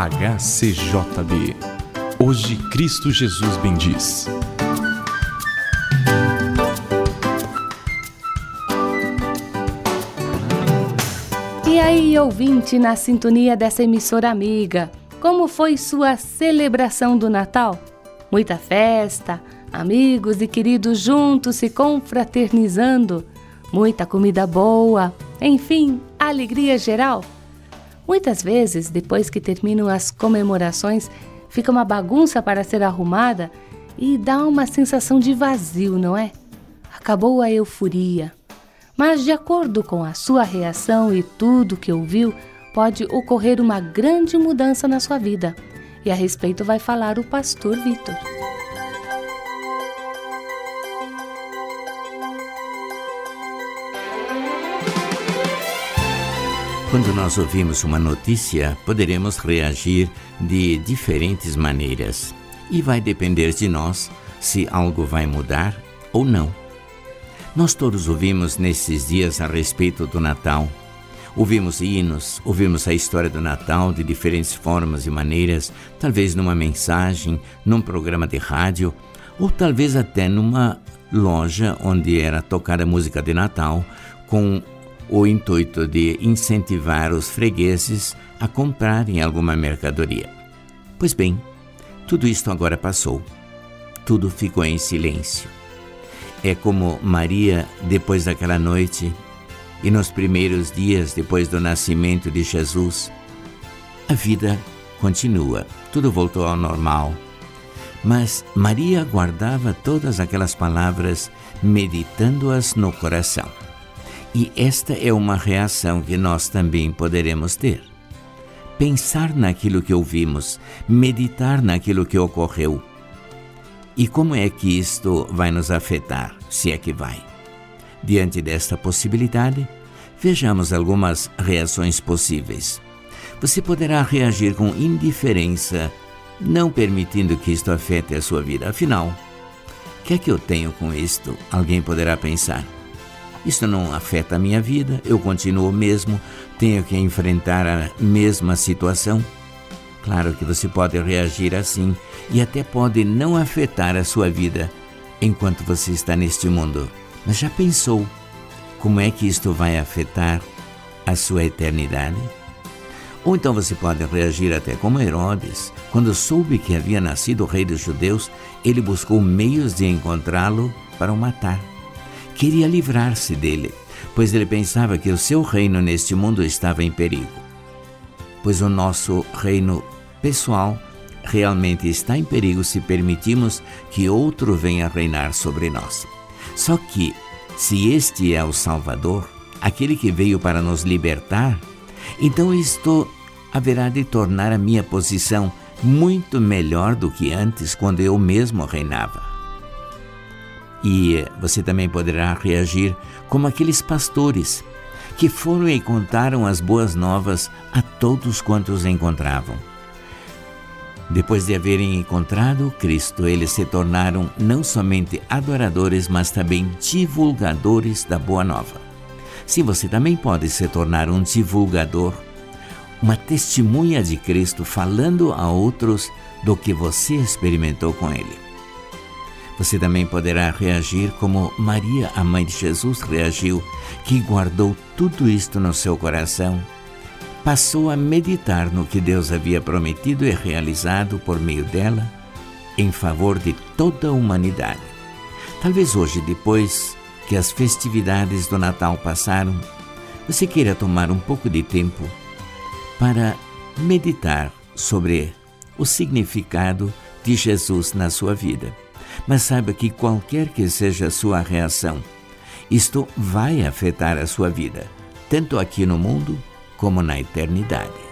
HCJB. Hoje Cristo Jesus bendiz. E aí, ouvinte, na sintonia dessa emissora amiga, como foi sua celebração do Natal? Muita festa, amigos e queridos juntos se confraternizando, muita comida boa, enfim, alegria geral. Muitas vezes, depois que terminam as comemorações, fica uma bagunça para ser arrumada e dá uma sensação de vazio, não é? Acabou a euforia. Mas, de acordo com a sua reação e tudo que ouviu, pode ocorrer uma grande mudança na sua vida. E a respeito vai falar o pastor Vitor. Quando nós ouvimos uma notícia, poderemos reagir de diferentes maneiras. E vai depender de nós se algo vai mudar ou não. Nós todos ouvimos nesses dias a respeito do Natal. Ouvimos hinos, ouvimos a história do Natal de diferentes formas e maneiras, talvez numa mensagem, num programa de rádio, ou talvez até numa loja onde era tocada música de Natal com o intuito de incentivar os fregueses a comprarem alguma mercadoria. Pois bem, tudo isto agora passou. Tudo ficou em silêncio. É como Maria depois daquela noite e nos primeiros dias depois do nascimento de Jesus. A vida continua, tudo voltou ao normal. Mas Maria guardava todas aquelas palavras, meditando-as no coração. E esta é uma reação que nós também poderemos ter. Pensar naquilo que ouvimos, meditar naquilo que ocorreu e como é que isto vai nos afetar, se é que vai? Diante desta possibilidade, vejamos algumas reações possíveis. Você poderá reagir com indiferença, não permitindo que isto afete a sua vida. Afinal, o que é que eu tenho com isto? Alguém poderá pensar. Isto não afeta a minha vida, eu continuo mesmo, tenho que enfrentar a mesma situação. Claro que você pode reagir assim e até pode não afetar a sua vida enquanto você está neste mundo. Mas já pensou como é que isto vai afetar a sua eternidade? Ou então você pode reagir até como Herodes. Quando soube que havia nascido o rei dos judeus, ele buscou meios de encontrá-lo para o matar. Queria livrar-se dele, pois ele pensava que o seu reino neste mundo estava em perigo pois o nosso reino pessoal realmente está em perigo se permitirmos que outro venha reinar sobre nós. Só que, se este é o Salvador, aquele que veio para nos libertar, então isto haverá de tornar a minha posição muito melhor do que antes, quando eu mesmo reinava. E você também poderá reagir como aqueles pastores que foram e contaram as boas novas a todos quantos encontravam. Depois de haverem encontrado Cristo, eles se tornaram não somente adoradores, mas também divulgadores da Boa Nova. Sim, você também pode se tornar um divulgador, uma testemunha de Cristo, falando a outros do que você experimentou com Ele. Você também poderá reagir como Maria, a mãe de Jesus, reagiu, que guardou tudo isto no seu coração. Passou a meditar no que Deus havia prometido e realizado por meio dela em favor de toda a humanidade. Talvez hoje, depois que as festividades do Natal passaram, você queira tomar um pouco de tempo para meditar sobre o significado de Jesus na sua vida. Mas saiba que qualquer que seja a sua reação, isto vai afetar a sua vida, tanto aqui no mundo como na eternidade.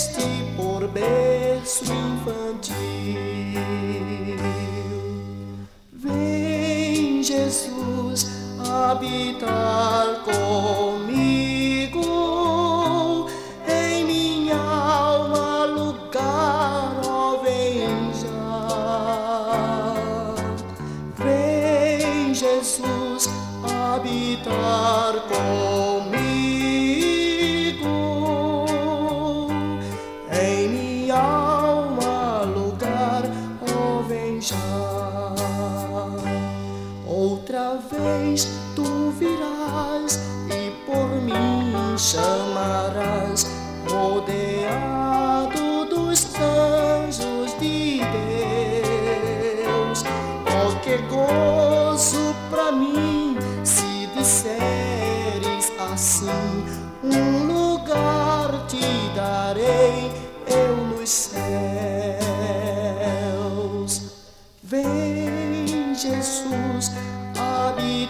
triste por berço infantil. Vem, Jesus, habitar comigo. Em minha alma, lugar, ó, vem já. Vem, Jesus, habitar comigo. vez tu virás e por mim chamarás, rodeado dos anjos de Deus. Oh, que gozo pra mim se disseres assim: um lugar te darei eu nos céus. Vem.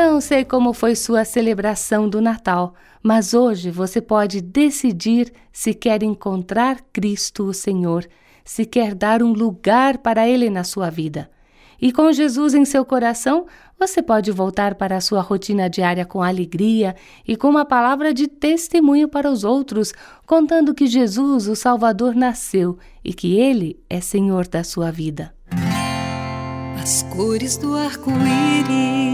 Não sei como foi sua celebração do Natal, mas hoje você pode decidir se quer encontrar Cristo o Senhor, se quer dar um lugar para Ele na sua vida. E com Jesus em seu coração, você pode voltar para a sua rotina diária com alegria e com uma palavra de testemunho para os outros, contando que Jesus, o Salvador, nasceu e que Ele é Senhor da sua vida. as cores do arco-íris,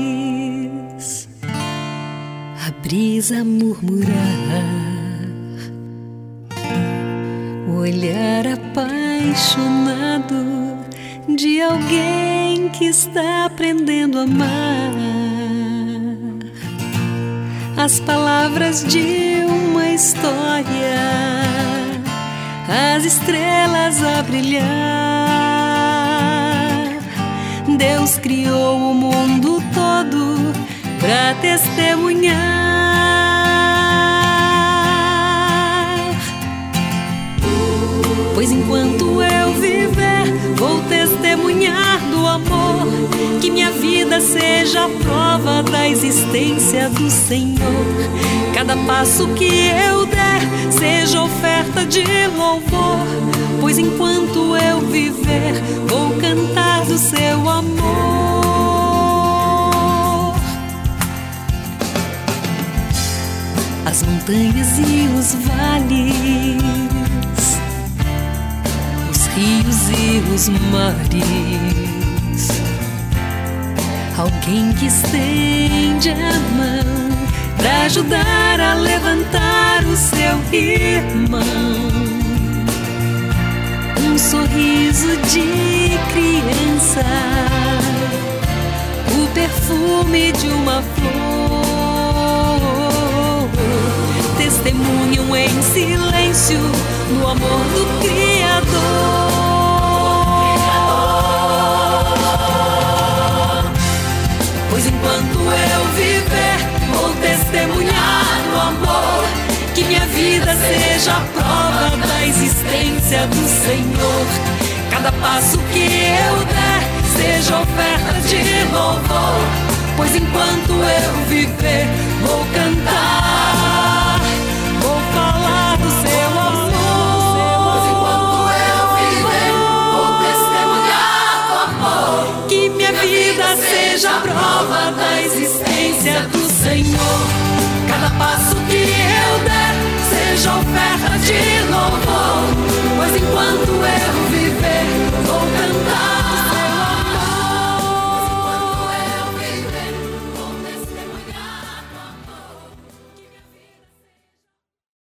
brisa murmurar, o olhar apaixonado de alguém que está aprendendo a amar, as palavras de uma história, as estrelas a brilhar. Deus criou o mundo para testemunhar. Pois enquanto eu viver, vou testemunhar do amor. Que minha vida seja a prova da existência do Senhor. Cada passo que eu der seja oferta de louvor. Pois enquanto eu viver, vou cantar do seu amor. As montanhas e os vales, os rios e os mares. Alguém que estende a mão para ajudar a levantar o seu irmão um sorriso de criança, o perfume de uma flor, testemunham em silêncio no amor do Criador. Pois enquanto eu viver, vou testemunhar no amor que minha vida seja a prova da existência do Senhor. Cada passo que eu der seja oferta de louvor, pois enquanto eu viver, vou cantar, Senhor, cada passo que eu der seja oferta de louvor, pois enquanto eu viver, vou cantar.